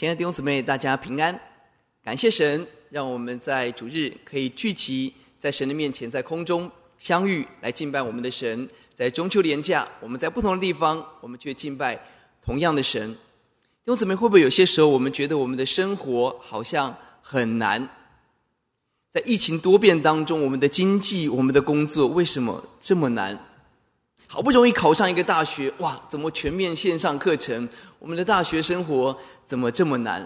亲爱的弟兄姊妹，大家平安！感谢神，让我们在主日可以聚集在神的面前，在空中相遇，来敬拜我们的神。在中秋连假，我们在不同的地方，我们却敬拜同样的神。弟兄姊妹，会不会有些时候，我们觉得我们的生活好像很难？在疫情多变当中，我们的经济、我们的工作，为什么这么难？好不容易考上一个大学，哇，怎么全面线上课程？我们的大学生活怎么这么难？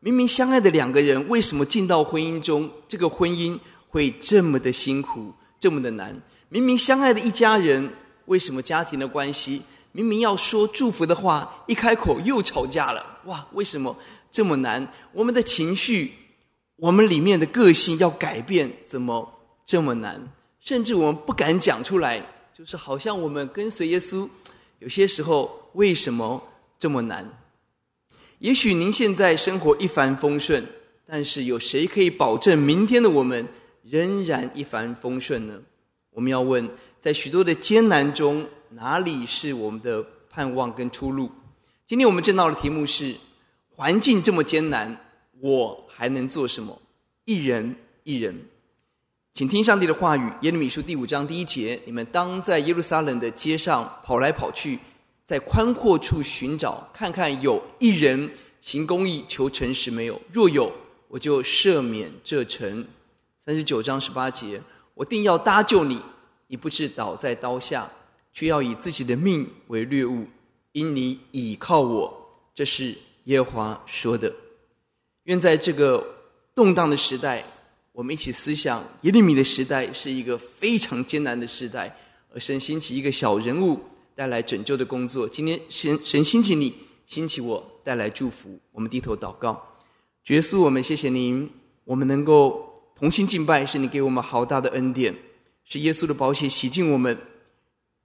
明明相爱的两个人，为什么进到婚姻中，这个婚姻会这么的辛苦，这么的难？明明相爱的一家人，为什么家庭的关系，明明要说祝福的话，一开口又吵架了？哇，为什么这么难？我们的情绪，我们里面的个性要改变，怎么这么难？甚至我们不敢讲出来，就是好像我们跟随耶稣，有些时候为什么？这么难？也许您现在生活一帆风顺，但是有谁可以保证明天的我们仍然一帆风顺呢？我们要问，在许多的艰难中，哪里是我们的盼望跟出路？今天我们正道的题目是：环境这么艰难，我还能做什么？一人一人，请听上帝的话语。耶利米书第五章第一节：你们当在耶路撒冷的街上跑来跑去。在宽阔处寻找，看看有一人行公义、求诚实没有？若有，我就赦免这城。三十九章十八节，我定要搭救你，你不是倒在刀下，却要以自己的命为掠物，因你倚靠我。这是耶和华说的。愿在这个动荡的时代，我们一起思想耶利米的时代是一个非常艰难的时代，而神兴起一个小人物。带来拯救的工作。今天神神兴起你，兴起我，带来祝福。我们低头祷告，主耶稣，我们谢谢您，我们能够同心敬拜，是你给我们好大的恩典，是耶稣的宝血洗净我们，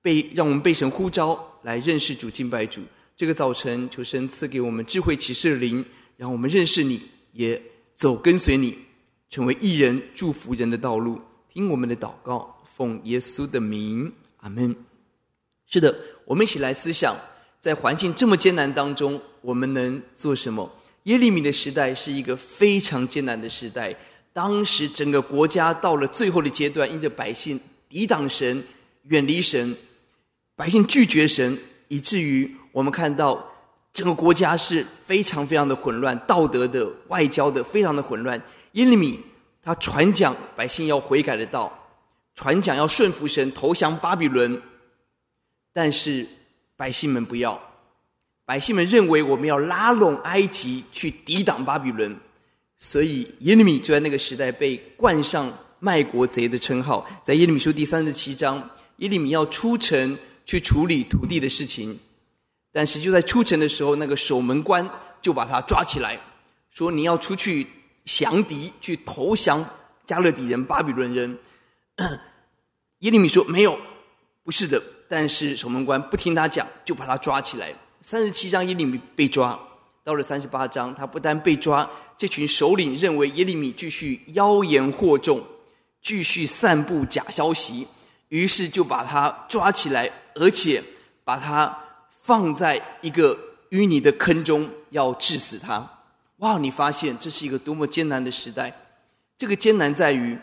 被让我们被神呼召来认识主、敬拜主。这个早晨，求神赐给我们智慧启示的灵，让我们认识你，也走跟随你，成为义人，祝福人的道路。听我们的祷告，奉耶稣的名，阿门。是的，我们一起来思想，在环境这么艰难当中，我们能做什么？耶利米的时代是一个非常艰难的时代，当时整个国家到了最后的阶段，因着百姓抵挡神、远离神，百姓拒绝神，以至于我们看到整个国家是非常非常的混乱，道德的、外交的非常的混乱。耶利米他传讲百姓要悔改的道，传讲要顺服神、投降巴比伦。但是百姓们不要，百姓们认为我们要拉拢埃及去抵挡巴比伦，所以耶利米就在那个时代被冠上卖国贼的称号。在耶利米书第三十七章，耶利米要出城去处理土地的事情，但是就在出城的时候，那个守门官就把他抓起来，说你要出去降敌，去投降加勒底人、巴比伦人。耶利米说没有，不是的。但是守门官不听他讲，就把他抓起来。三十七章耶利米被抓，到了三十八章，他不但被抓，这群首领认为耶利米继续妖言惑众，继续散布假消息，于是就把他抓起来，而且把他放在一个淤泥的坑中，要治死他。哇！你发现这是一个多么艰难的时代？这个艰难在于。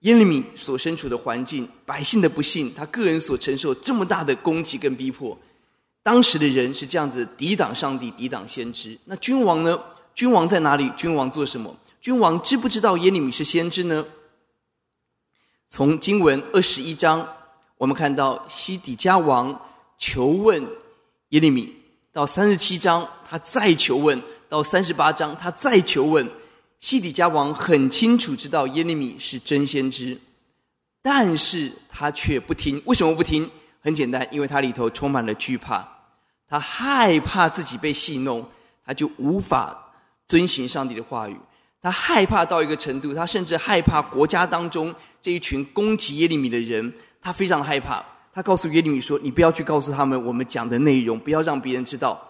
耶利米所身处的环境，百姓的不幸，他个人所承受这么大的攻击跟逼迫，当时的人是这样子抵挡上帝、抵挡先知。那君王呢？君王在哪里？君王做什么？君王知不知道耶利米是先知呢？从经文二十一章，我们看到西底家王求问耶利米，到三十七章他再求问，到三十八章他再求问。西底家王很清楚知道耶利米是真先知，但是他却不听。为什么不听？很简单，因为他里头充满了惧怕，他害怕自己被戏弄，他就无法遵行上帝的话语。他害怕到一个程度，他甚至害怕国家当中这一群攻击耶利米的人，他非常害怕。他告诉耶利米说：“你不要去告诉他们我们讲的内容，不要让别人知道。”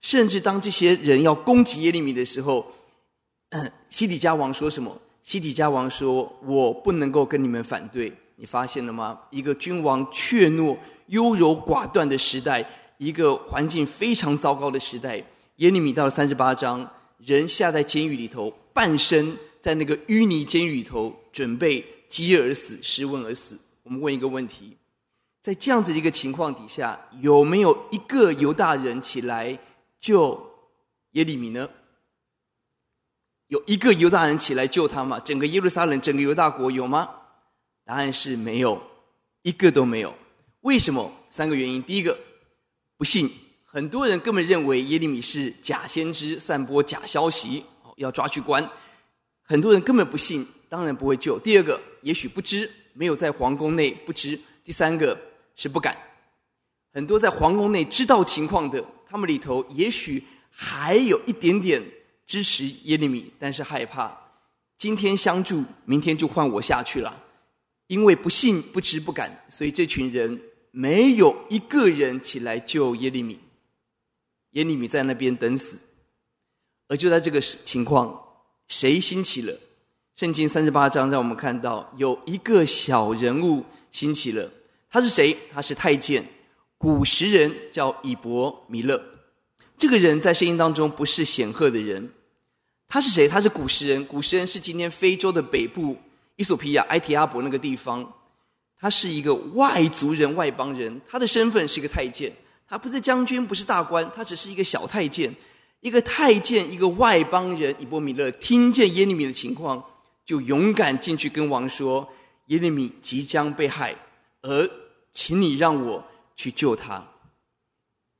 甚至当这些人要攻击耶利米的时候，西底家王说什么？西底家王说：“我不能够跟你们反对。”你发现了吗？一个君王怯懦、优柔寡断的时代，一个环境非常糟糕的时代。耶利米到了三十八章，人下在监狱里头，半生在那个淤泥监狱里头，准备饥饿而死、失温而死。我们问一个问题：在这样子的一个情况底下，有没有一个犹大人起来救耶利米呢？有一个犹大人起来救他吗？整个耶路撒冷、整个犹大国有吗？答案是没有，一个都没有。为什么？三个原因。第一个，不信。很多人根本认为耶利米是假先知，散播假消息，要抓去关。很多人根本不信，当然不会救。第二个，也许不知，没有在皇宫内不知。第三个是不敢。很多在皇宫内知道情况的，他们里头也许还有一点点支持耶利米，但是害怕，今天相助，明天就换我下去了。因为不信、不知、不敢，所以这群人没有一个人起来救耶利米。耶利米在那边等死，而就在这个情况，谁兴起了？圣经三十八章让我们看到有一个小人物兴起了，他是谁？他是太监，古时人叫以伯弥勒。这个人在圣经当中不是显赫的人，他是谁？他是古时人，古时人是今天非洲的北部，伊索比亚、埃提阿伯那个地方，他是一个外族人、外邦人，他的身份是一个太监。他不是将军，不是大官，他只是一个小太监。一个太监，一个外邦人，以伯弥勒听见耶利米的情况，就勇敢进去跟王说：“耶利米即将被害，而请你让我去救他。”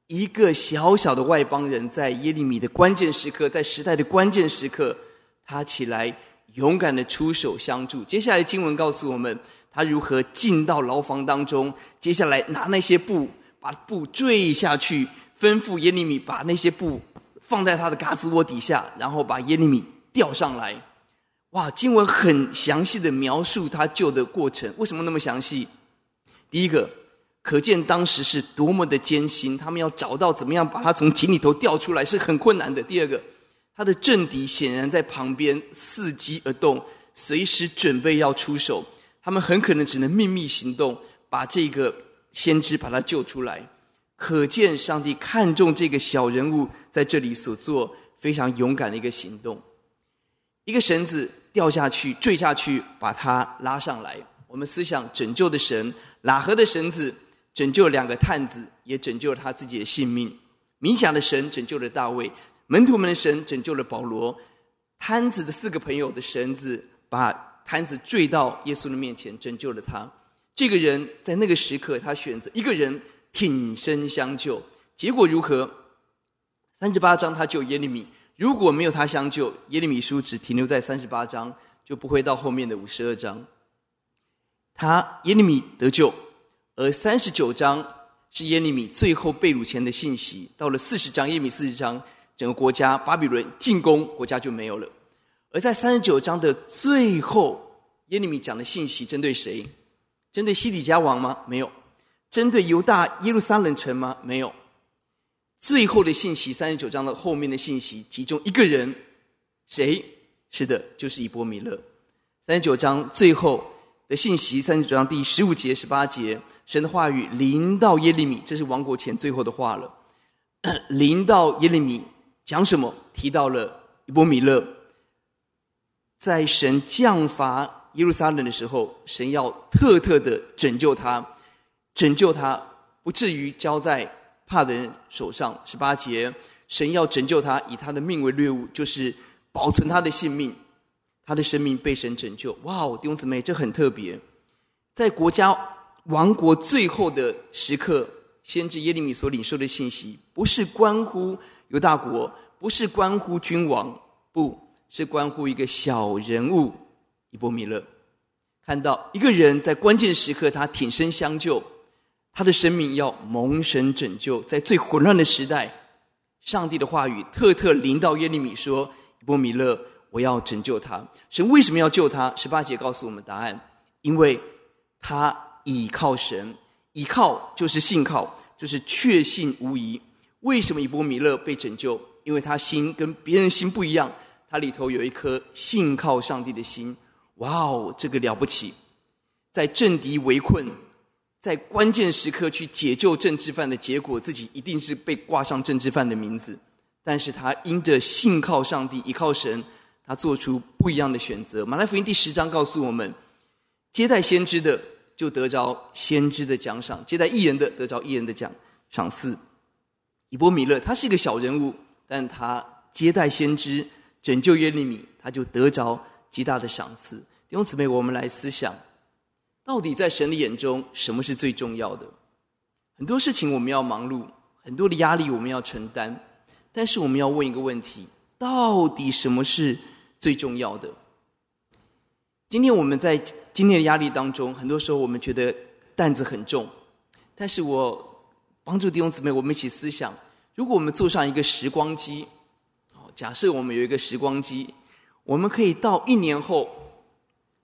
一个小小的外邦人，在耶利米的关键时刻，在时代的关键时刻，他起来勇敢的出手相助。接下来经文告诉我们，他如何进到牢房当中，接下来拿那些布。把布坠下去，吩咐耶利米把那些布放在他的胳肢窝底下，然后把耶利米吊上来。哇，经文很详细的描述他救的过程。为什么那么详细？第一个，可见当时是多么的艰辛，他们要找到怎么样把他从井里头吊出来是很困难的。第二个，他的政敌显然在旁边伺机而动，随时准备要出手。他们很可能只能秘密行动，把这个。先知把他救出来，可见上帝看重这个小人物在这里所做非常勇敢的一个行动。一个绳子掉下去，坠下去，把他拉上来。我们思想拯救的神，喇合的绳子拯救两个探子，也拯救了他自己的性命。冥想的神拯救了大卫，门徒们的神拯救了保罗。摊子的四个朋友的绳子把摊子坠到耶稣的面前，拯救了他。这个人在那个时刻，他选择一个人挺身相救，结果如何？三十八章他救耶利米，如果没有他相救，耶利米书只停留在三十八章，就不会到后面的五十二章。他耶利米得救，而三十九章是耶利米最后被掳前的信息。到了四十章，耶利米四十章，整个国家巴比伦进攻，国家就没有了。而在三十九章的最后，耶利米讲的信息针对谁？针对西底家王吗？没有。针对犹大耶路撒冷城吗？没有。最后的信息，三十九章的后面的信息，其中一个人，谁？是的，就是以伯弥勒。三十九章最后的信息，三十九章第十五节、十八节，神的话语临到耶利米，这是亡国前最后的话了。临到耶利米讲什么？提到了以伯弥勒，在神降罚。耶路撒冷的时候，神要特特的拯救他，拯救他不至于交在怕的人手上。十八节，神要拯救他，以他的命为掠物，就是保存他的性命，他的生命被神拯救。哇哦，弟兄姊妹，这很特别。在国家亡国最后的时刻，先知耶利米所领受的信息，不是关乎犹大国，不是关乎君王，不是关乎一个小人物。以伯弥勒看到一个人在关键时刻，他挺身相救，他的生命要蒙神拯救。在最混乱的时代，上帝的话语特特临到耶利米说：“以伯弥勒，我要拯救他。”神为什么要救他？十八节告诉我们答案：因为他倚靠神，倚靠就是信靠，就是确信无疑。为什么以伯弥勒被拯救？因为他心跟别人心不一样，他里头有一颗信靠上帝的心。哇哦，这个了不起！在政敌围困，在关键时刻去解救政治犯的结果，自己一定是被挂上政治犯的名字。但是他因着信靠上帝，依靠神，他做出不一样的选择。马太福音第十章告诉我们，接待先知的就得着先知的奖赏，接待异人的得着异人的奖赏赐。以波米勒他是一个小人物，但他接待先知，拯救耶利米，他就得着极大的赏赐。弟兄姊妹，我们来思想，到底在神的眼中，什么是最重要的？很多事情我们要忙碌，很多的压力我们要承担。但是我们要问一个问题：到底什么是最重要的？今天我们在今天的压力当中，很多时候我们觉得担子很重。但是我帮助弟兄姊妹，我们一起思想：如果我们坐上一个时光机，假设我们有一个时光机，我们可以到一年后，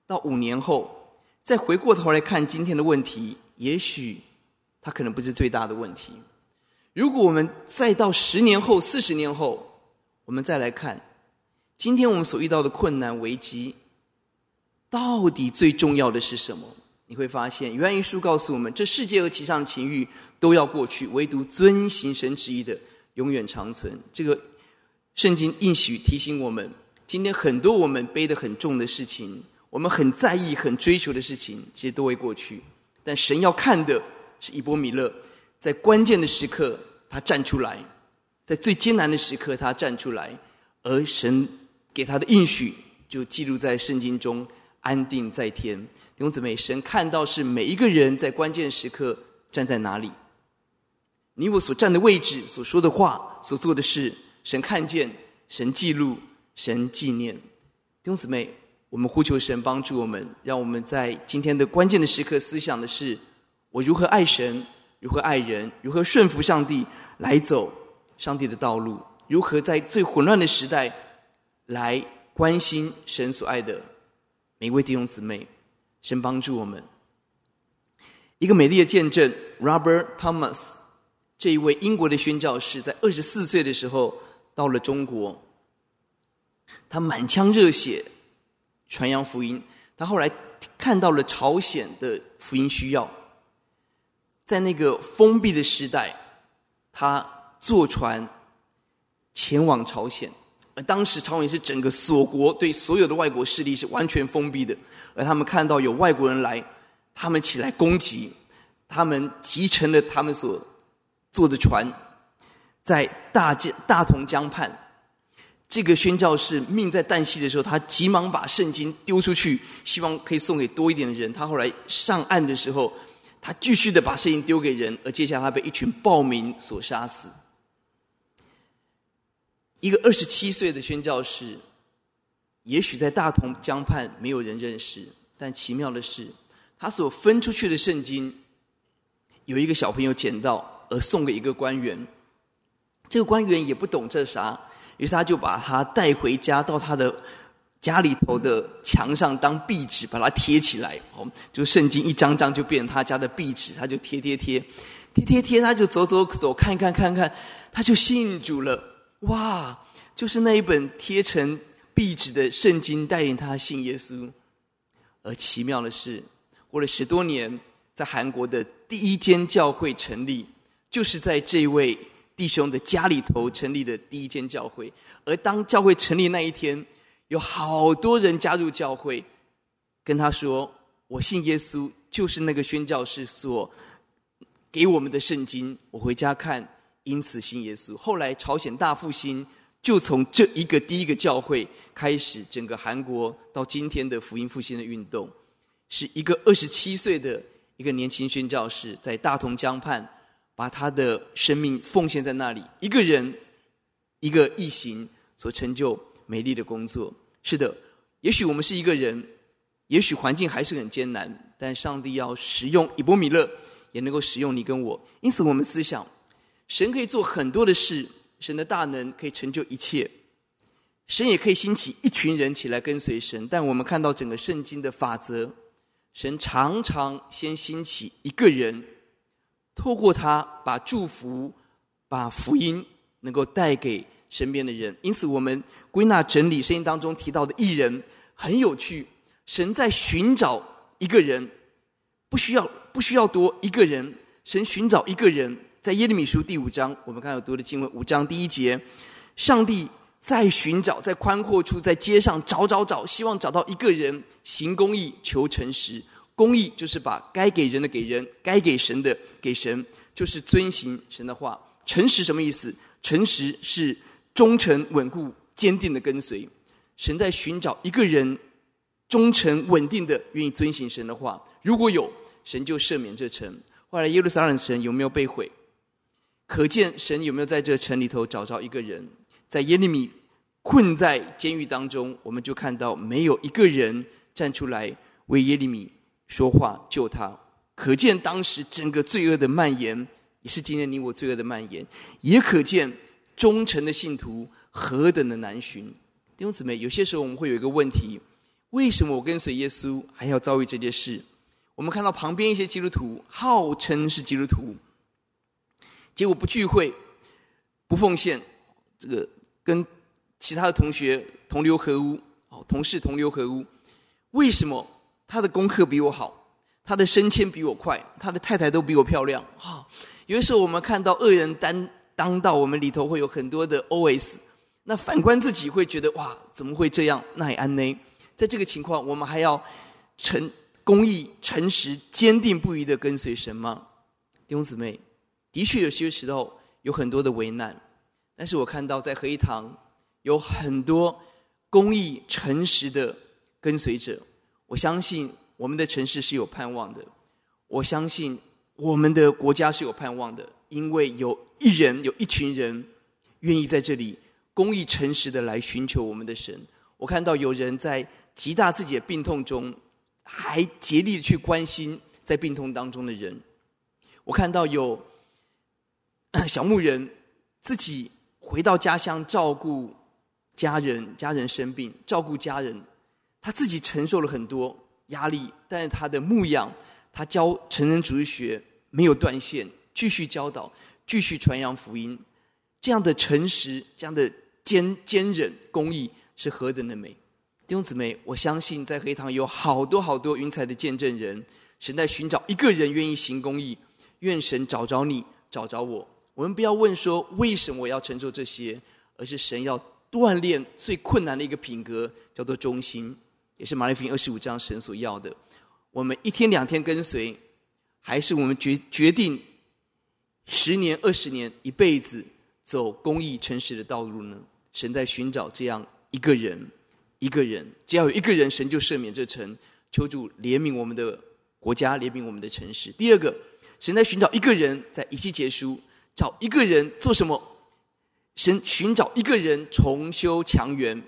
到五年后，再回过头来看今天的问题，也许它可能不是最大的问题。如果我们再到十年后、四十年后，我们再来看，今天我们所遇到的困难危机，到底最重要的是什么？你会发现，约翰一书告诉我们，这世界和其上的情欲都要过去，唯独遵行神旨意的永远长存。这个圣经应许提醒我们，今天很多我们背得很重的事情，我们很在意、很追求的事情，其实都会过去。但神要看的是以波米勒。在关键的时刻，他站出来；在最艰难的时刻，他站出来。而神给他的应许，就记录在圣经中，安定在天。弟兄姊妹，神看到是每一个人在关键时刻站在哪里。你我所站的位置、所说的话、所做的事，神看见，神记录，神纪念。弟兄姊妹，我们呼求神帮助我们，让我们在今天的关键的时刻思想的是：我如何爱神。如何爱人？如何顺服上帝来走上帝的道路？如何在最混乱的时代来关心神所爱的每一位弟兄姊妹？神帮助我们。一个美丽的见证，Robert Thomas 这一位英国的宣教士，在二十四岁的时候到了中国，他满腔热血传扬福音。他后来看到了朝鲜的福音需要。在那个封闭的时代，他坐船前往朝鲜，而当时朝鲜是整个锁国，对所有的外国势力是完全封闭的。而他们看到有外国人来，他们起来攻击，他们集成了他们所坐的船，在大江大同江畔，这个宣教士命在旦夕的时候，他急忙把圣经丢出去，希望可以送给多一点的人。他后来上岸的时候。他继续的把圣经丢给人，而接下来他被一群暴民所杀死。一个二十七岁的宣教士，也许在大同江畔没有人认识，但奇妙的是，他所分出去的圣经，有一个小朋友捡到，而送给一个官员。这个官员也不懂这啥，于是他就把他带回家，到他的。家里头的墙上当壁纸，把它贴起来。哦，就圣经一张张就变成他家的壁纸，他就贴贴贴，贴贴贴，他就走走走，看看看看，他就信主了。哇，就是那一本贴成壁纸的圣经带领他信耶稣。而奇妙的是，过了十多年，在韩国的第一间教会成立，就是在这位弟兄的家里头成立的第一间教会。而当教会成立那一天，有好多人加入教会，跟他说：“我信耶稣，就是那个宣教士所给我们的圣经。”我回家看，因此信耶稣。后来朝鲜大复兴，就从这一个第一个教会开始，整个韩国到今天的福音复兴的运动，是一个二十七岁的一个年轻宣教士，在大同江畔把他的生命奉献在那里，一个人，一个异行所成就。美丽的工作，是的，也许我们是一个人，也许环境还是很艰难，但上帝要使用以波米勒，也能够使用你跟我。因此，我们思想，神可以做很多的事，神的大能可以成就一切，神也可以兴起一群人起来跟随神。但我们看到整个圣经的法则，神常常先兴起一个人，透过他把祝福、把福音能够带给身边的人。因此，我们。归纳整理圣经当中提到的艺人很有趣，神在寻找一个人，不需要不需要多一个人，神寻找一个人，在耶利米书第五章，我们刚才有读的经文五章第一节，上帝在寻找，在宽阔处，在街上找找找，希望找到一个人行公义、求诚实。公义就是把该给人的给人，该给神的给神，就是遵行神的话。诚实什么意思？诚实是忠诚、稳固、坚定的跟随。神在寻找一个人，忠诚、稳定的愿意遵行神的话。如果有，神就赦免这城。后来耶路撒冷城有没有被毁？可见神有没有在这城里头找着一个人？在耶利米困在监狱当中，我们就看到没有一个人站出来为耶利米。说话救他，可见当时整个罪恶的蔓延，也是今天你我罪恶的蔓延，也可见忠诚的信徒何等的难寻。弟兄姊妹，有些时候我们会有一个问题：为什么我跟随耶稣还要遭遇这件事？我们看到旁边一些基督徒号称是基督徒，结果不聚会、不奉献，这个跟其他的同学同流合污，哦，同事同流合污，为什么？他的功课比我好，他的升迁比我快，他的太太都比我漂亮。哈、有的时候我们看到恶人当当到，我们里头会有很多的 OS。那反观自己，会觉得哇，怎么会这样？那也安呢？在这个情况，我们还要诚公义、诚实、坚定不移的跟随神吗？弟兄姊妹，的确有些时候有很多的为难，但是我看到在合一堂有很多公益、诚实的跟随者。我相信我们的城市是有盼望的，我相信我们的国家是有盼望的，因为有一人，有一群人愿意在这里公益诚实的来寻求我们的神。我看到有人在极大自己的病痛中，还竭力的去关心在病痛当中的人。我看到有小牧人自己回到家乡照顾家人，家人生病，照顾家人。他自己承受了很多压力，但是他的牧养，他教成人主义学没有断线，继续教导，继续传扬福音。这样的诚实，这样的坚坚忍、公义，是何等的美！弟兄姊妹，我相信在合一堂有好多好多云彩的见证人，神在寻找一个人愿意行公义，愿神找着你，找着我。我们不要问说为什么我要承受这些，而是神要锻炼最困难的一个品格，叫做忠心。也是马太福音二十五章神所要的，我们一天两天跟随，还是我们决决定十年、二十年、一辈子走公义、诚实的道路呢？神在寻找这样一个人，一个人，只要有一个人，神就赦免这城。求主怜悯我们的国家，怜悯我们的城市。第二个，神在寻找一个人，在以西结束找一个人做什么？神寻找一个人重修墙垣。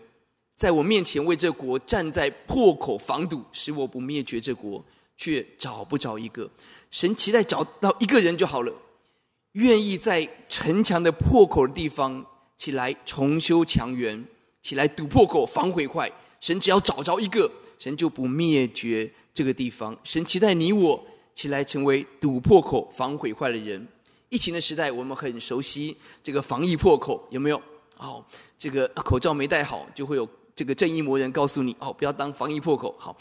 在我面前为这国站在破口防堵，使我不灭绝这国，却找不着一个。神期待找到一个人就好了，愿意在城墙的破口的地方起来重修墙垣，起来堵破口防毁坏。神只要找着一个，神就不灭绝这个地方。神期待你我起来成为堵破口防毁坏的人。疫情的时代，我们很熟悉这个防疫破口，有没有？哦，这个口罩没戴好就会有。这个正义魔人告诉你：“哦，不要当防疫破口。”好，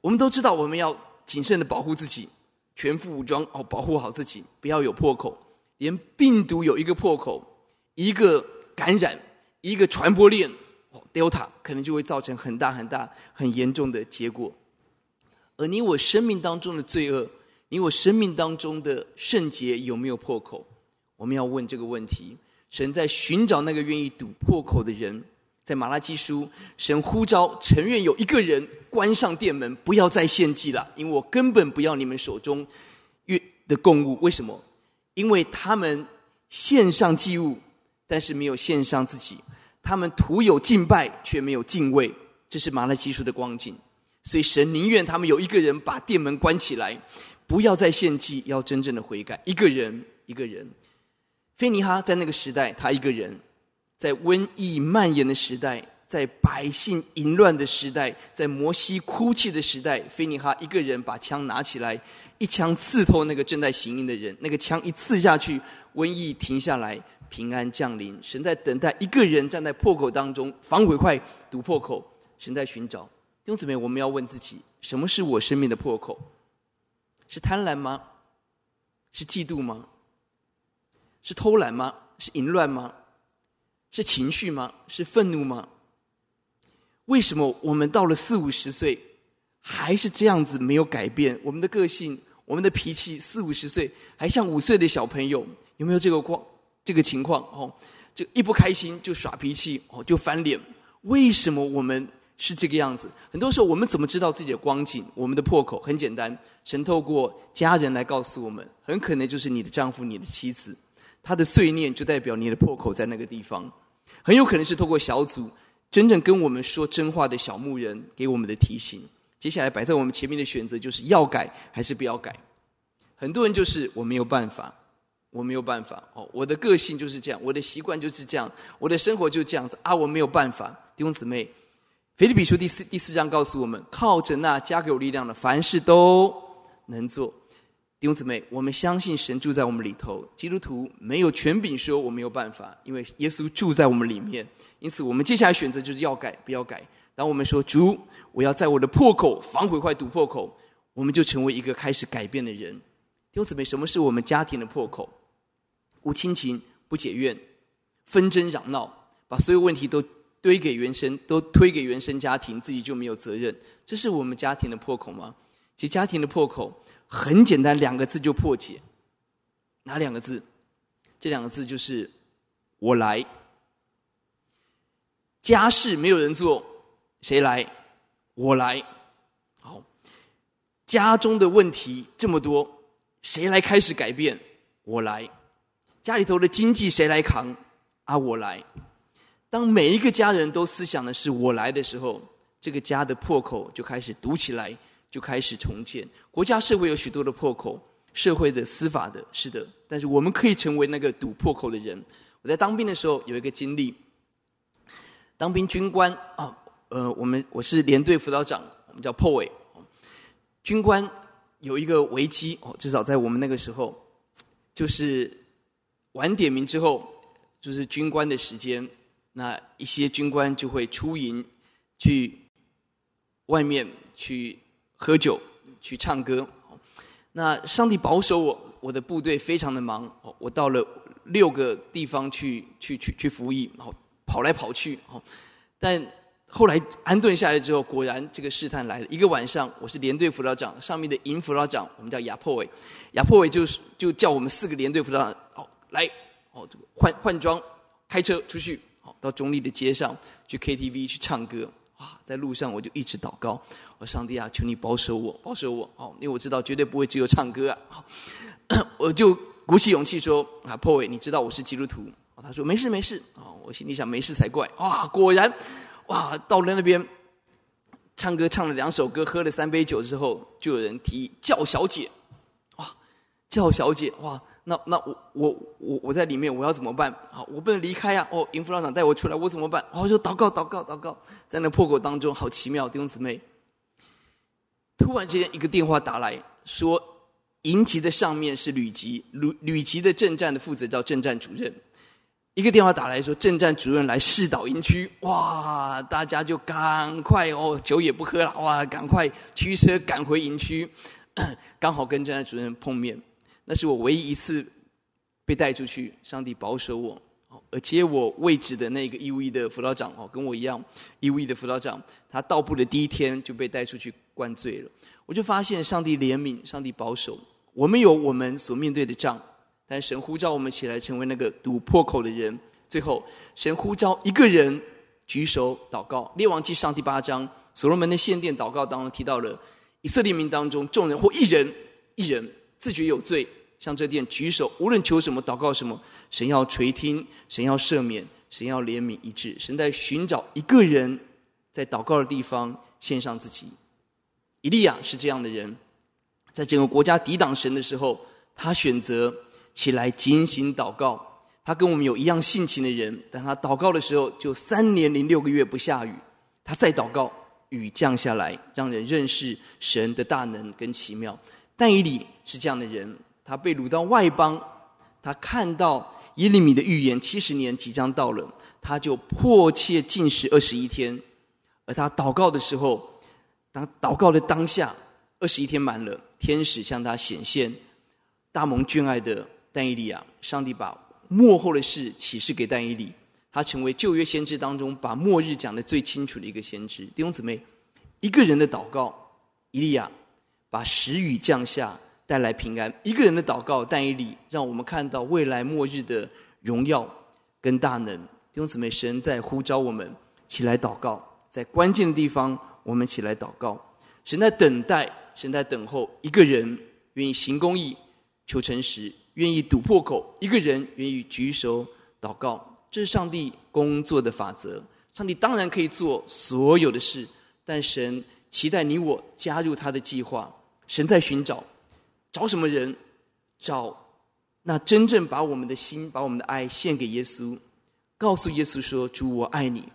我们都知道我们要谨慎的保护自己，全副武装哦，保护好自己，不要有破口。连病毒有一个破口，一个感染，一个传播链哦，Delta 可能就会造成很大很大很严重的结果。而你我生命当中的罪恶，你我生命当中的圣洁有没有破口？我们要问这个问题。神在寻找那个愿意堵破口的人。在马拉基书，神呼召，承愿有一个人关上店门，不要再献祭了，因为我根本不要你们手中的供物。为什么？因为他们献上祭物，但是没有献上自己；他们徒有敬拜，却没有敬畏。这是马拉基书的光景。所以神宁愿他们有一个人把店门关起来，不要再献祭，要真正的悔改。一个人，一个人。菲尼哈在那个时代，他一个人。在瘟疫蔓延的时代，在百姓淫乱的时代，在摩西哭泣的时代，菲尼哈一个人把枪拿起来，一枪刺透那个正在行淫的人。那个枪一刺下去，瘟疫停下来，平安降临。神在等待一个人站在破口当中，防毁快，堵破口。神在寻找弟兄姊妹，我们要问自己：什么是我生命的破口？是贪婪吗？是嫉妒吗？是偷懒吗？是淫乱吗？是情绪吗？是愤怒吗？为什么我们到了四五十岁，还是这样子没有改变？我们的个性，我们的脾气，四五十岁还像五岁的小朋友，有没有这个光这个情况？哦，就一不开心就耍脾气，哦，就翻脸。为什么我们是这个样子？很多时候，我们怎么知道自己的光景？我们的破口很简单，神透过家人来告诉我们，很可能就是你的丈夫、你的妻子，他的碎念就代表你的破口在那个地方。很有可能是透过小组。真正跟我们说真话的小牧人给我们的提醒，接下来摆在我们前面的选择就是要改还是不要改。很多人就是我没有办法，我没有办法哦，我的个性就是这样，我的习惯就是这样，我的生活就这样子啊，我没有办法。弟兄姊妹，腓立比书第四第四章告诉我们，靠着那加给我力量的，凡事都能做。弟兄姊妹，我们相信神住在我们里头，基督徒没有权柄说我没有办法，因为耶稣住在我们里面。因此，我们接下来选择就是要改，不要改。当我们说主，我要在我的破口防毁坏堵破口，我们就成为一个开始改变的人。弟兄姊妹，什么是我们家庭的破口？无亲情，不解怨，纷争嚷闹，把所有问题都堆给原生，都推给原生家庭，自己就没有责任。这是我们家庭的破口吗？其实家庭的破口很简单，两个字就破解。哪两个字？这两个字就是“我来”。家事没有人做，谁来？我来。好，家中的问题这么多，谁来开始改变？我来。家里头的经济谁来扛？啊，我来。当每一个家人都思想的是我来的时候，这个家的破口就开始堵起来，就开始重建。国家社会有许多的破口，社会的、司法的，是的。但是我们可以成为那个堵破口的人。我在当兵的时候有一个经历。当兵军官啊，呃，我们我是连队辅导长，我们叫破尾。军官有一个危机哦，至少在我们那个时候，就是晚点名之后，就是军官的时间，那一些军官就会出营去外面去喝酒、去唱歌。那上帝保守我，我的部队非常的忙，我到了六个地方去去去去服役，然后。跑来跑去，但后来安顿下来之后，果然这个试探来了。一个晚上，我是连队辅导长，上面的营辅导长，我们叫亚破伟，亚破伟就是就叫我们四个连队辅导长，哦，来，哦，换换装，开车出去，到中立的街上去 KTV 去唱歌，哇，在路上我就一直祷告，我上帝啊，求你保守我，保守我，哦，因为我知道绝对不会只有唱歌啊，我就鼓起勇气说，啊，破伟，你知道我是基督徒。他说：“没事，没事。”哦，我心里想：“没事才怪。”哇，果然，哇，到了那边，唱歌唱了两首歌，喝了三杯酒之后，就有人提叫小姐。哇，叫小姐，哇，那那我我我我在里面，我要怎么办？好，我不能离开啊！哦，营辅导长带我出来，我怎么办？哦，就祷告，祷告，祷告，在那破口当中，好奇妙，弟兄姊妹。突然之间，一个电话打来说，营级的上面是旅级，旅旅级的正站的负责叫正站主任。一个电话打来说，正站主任来视导营区，哇！大家就赶快哦，酒也不喝了，哇！赶快驱车赶回营区，刚好跟正站主任碰面。那是我唯一一次被带出去，上帝保守我，而接我位置的那个义务役的辅导长哦，跟我一样义务役的辅导长，他到部的第一天就被带出去灌醉了。我就发现上帝怜悯，上帝保守，我们有我们所面对的仗。但神呼召我们起来成为那个堵破口的人。最后，神呼召一个人举手祷告。列王记上第八章，所罗门的献殿祷告当中提到了以色列民当中众人或一人一人自觉有罪，向这殿举手，无论求什么祷告什么，神要垂听，神要赦免，神要怜悯一致。神在寻找一个人，在祷告的地方献上自己。以利亚是这样的人，在整个国家抵挡神的时候，他选择。起来警醒祷告，他跟我们有一样性情的人，但他祷告的时候就三年零六个月不下雨，他再祷告，雨降下来，让人认识神的大能跟奇妙。但以理是这样的人，他被掳到外邦，他看到耶利米的预言七十年即将到了，他就迫切进食二十一天，而他祷告的时候，当祷告的当下，二十一天满了，天使向他显现，大蒙眷爱的。但以理啊，上帝把幕后的事启示给但以理，他成为旧约先知当中把末日讲得最清楚的一个先知。弟兄姊妹，一个人的祷告，以利亚把时雨降下，带来平安；一个人的祷告，但以理让我们看到未来末日的荣耀跟大能。弟兄姊妹，神在呼召我们起来祷告，在关键的地方，我们起来祷告。神在等待，神在等候一个人愿意行公义、求诚实，愿意堵破口；一个人愿意举手祷告。这是上帝工作的法则。上帝当然可以做所有的事，但神期待你我加入他的计划。神在寻找，找什么人？找那真正把我们的心、把我们的爱献给耶稣。告诉耶稣说：“主，我爱你，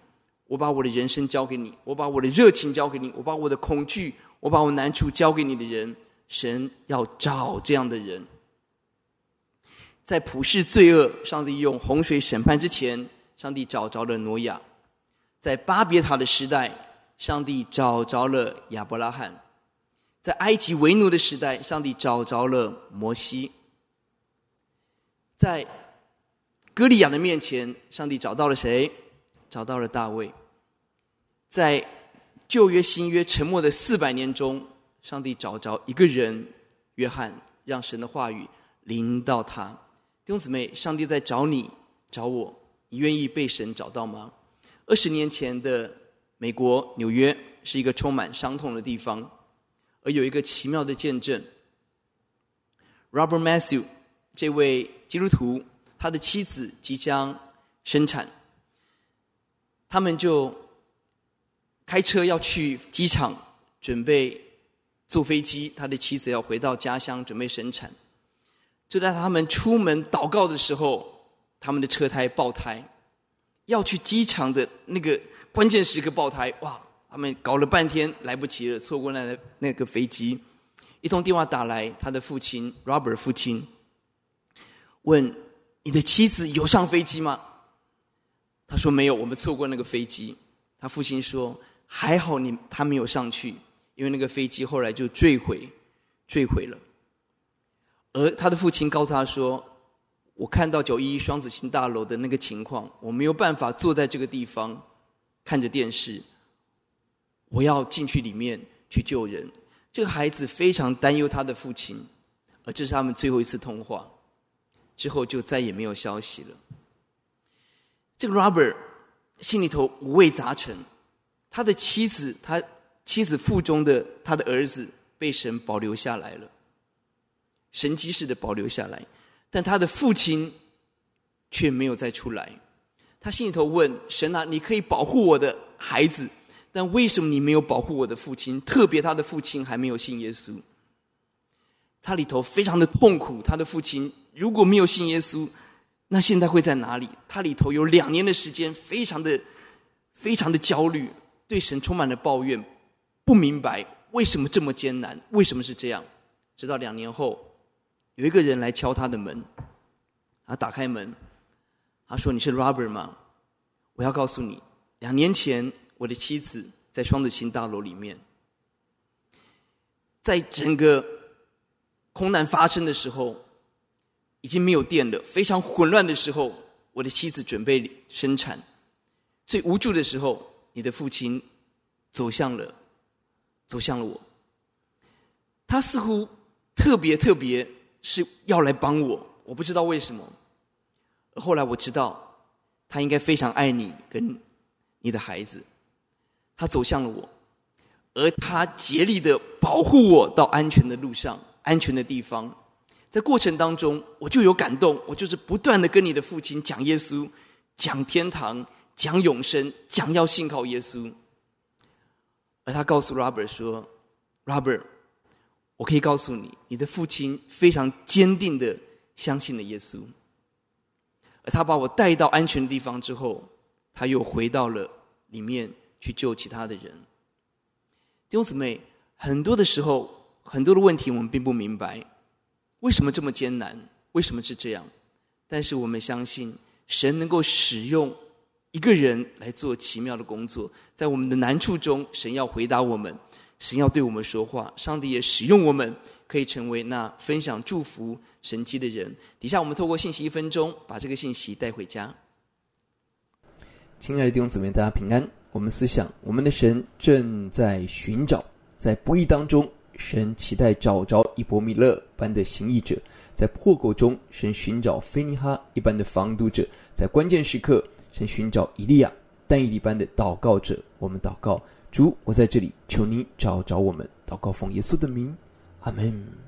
我把我的人生交给你，我把我的热情交给你，我把我的恐惧，我把我难处交给你的人。”神要找这样的人，在普世罪恶，上帝用洪水审判之前，上帝找着了挪亚；在巴别塔的时代，上帝找着了亚伯拉罕；在埃及为奴的时代，上帝找着了摩西；在歌利亚的面前，上帝找到了谁？找到了大卫。在旧约、新约沉默的四百年中，上帝找着一个人，约翰，让神的话语临到他。弟兄姊妹，上帝在找你，找我，你愿意被神找到吗？二十年前的美国纽约是一个充满伤痛的地方，而有一个奇妙的见证。Robert Matthew 这位基督徒。他的妻子即将生产，他们就开车要去机场，准备坐飞机。他的妻子要回到家乡，准备生产。就在他们出门祷告的时候，他们的车胎爆胎，要去机场的那个关键时刻爆胎，哇！他们搞了半天来不及了，错过那那个飞机。一通电话打来，他的父亲 Robert 父亲问。你的妻子有上飞机吗？他说没有，我们错过那个飞机。他父亲说还好你他没有上去，因为那个飞机后来就坠毁，坠毁了。而他的父亲告诉他说：“我看到九一一双子星大楼的那个情况，我没有办法坐在这个地方看着电视，我要进去里面去救人。”这个孩子非常担忧他的父亲，而这是他们最后一次通话。之后就再也没有消息了。这个 Robert 心里头五味杂陈，他的妻子，他妻子腹中的他的儿子被神保留下来了，神迹式的保留下来，但他的父亲却没有再出来。他心里头问神啊，你可以保护我的孩子，但为什么你没有保护我的父亲？特别他的父亲还没有信耶稣。他里头非常的痛苦，他的父亲。如果没有信耶稣，那现在会在哪里？他里头有两年的时间，非常的、非常的焦虑，对神充满了抱怨，不明白为什么这么艰难，为什么是这样？直到两年后，有一个人来敲他的门，他打开门，他说：“你是 Robert 吗？我要告诉你，两年前我的妻子在双子星大楼里面，在整个空难发生的时候。”已经没有电了，非常混乱的时候，我的妻子准备生产，最无助的时候，你的父亲走向了，走向了我。他似乎特别特别是要来帮我，我不知道为什么。后来我知道，他应该非常爱你跟你的孩子，他走向了我，而他竭力的保护我到安全的路上，安全的地方。在过程当中，我就有感动，我就是不断的跟你的父亲讲耶稣，讲天堂，讲永生，讲要信靠耶稣。而他告诉 Robert 说：“Robert，我可以告诉你，你的父亲非常坚定的相信了耶稣。而他把我带到安全的地方之后，他又回到了里面去救其他的人。弟兄姊妹，很多的时候，很多的问题我们并不明白。”为什么这么艰难？为什么是这样？但是我们相信，神能够使用一个人来做奇妙的工作，在我们的难处中，神要回答我们，神要对我们说话。上帝也使用我们，可以成为那分享祝福神迹的人。底下我们透过信息一分钟，把这个信息带回家。亲爱的弟兄姊妹，大家平安。我们思想，我们的神正在寻找，在不义当中，神期待找着以伯米勒般的行义者；在破口中，神寻找非尼哈一般的防毒者；在关键时刻，神寻找以利亚但以理般的祷告者。我们祷告，主，我在这里，求你找着我们。祷告奉耶稣的名，阿门。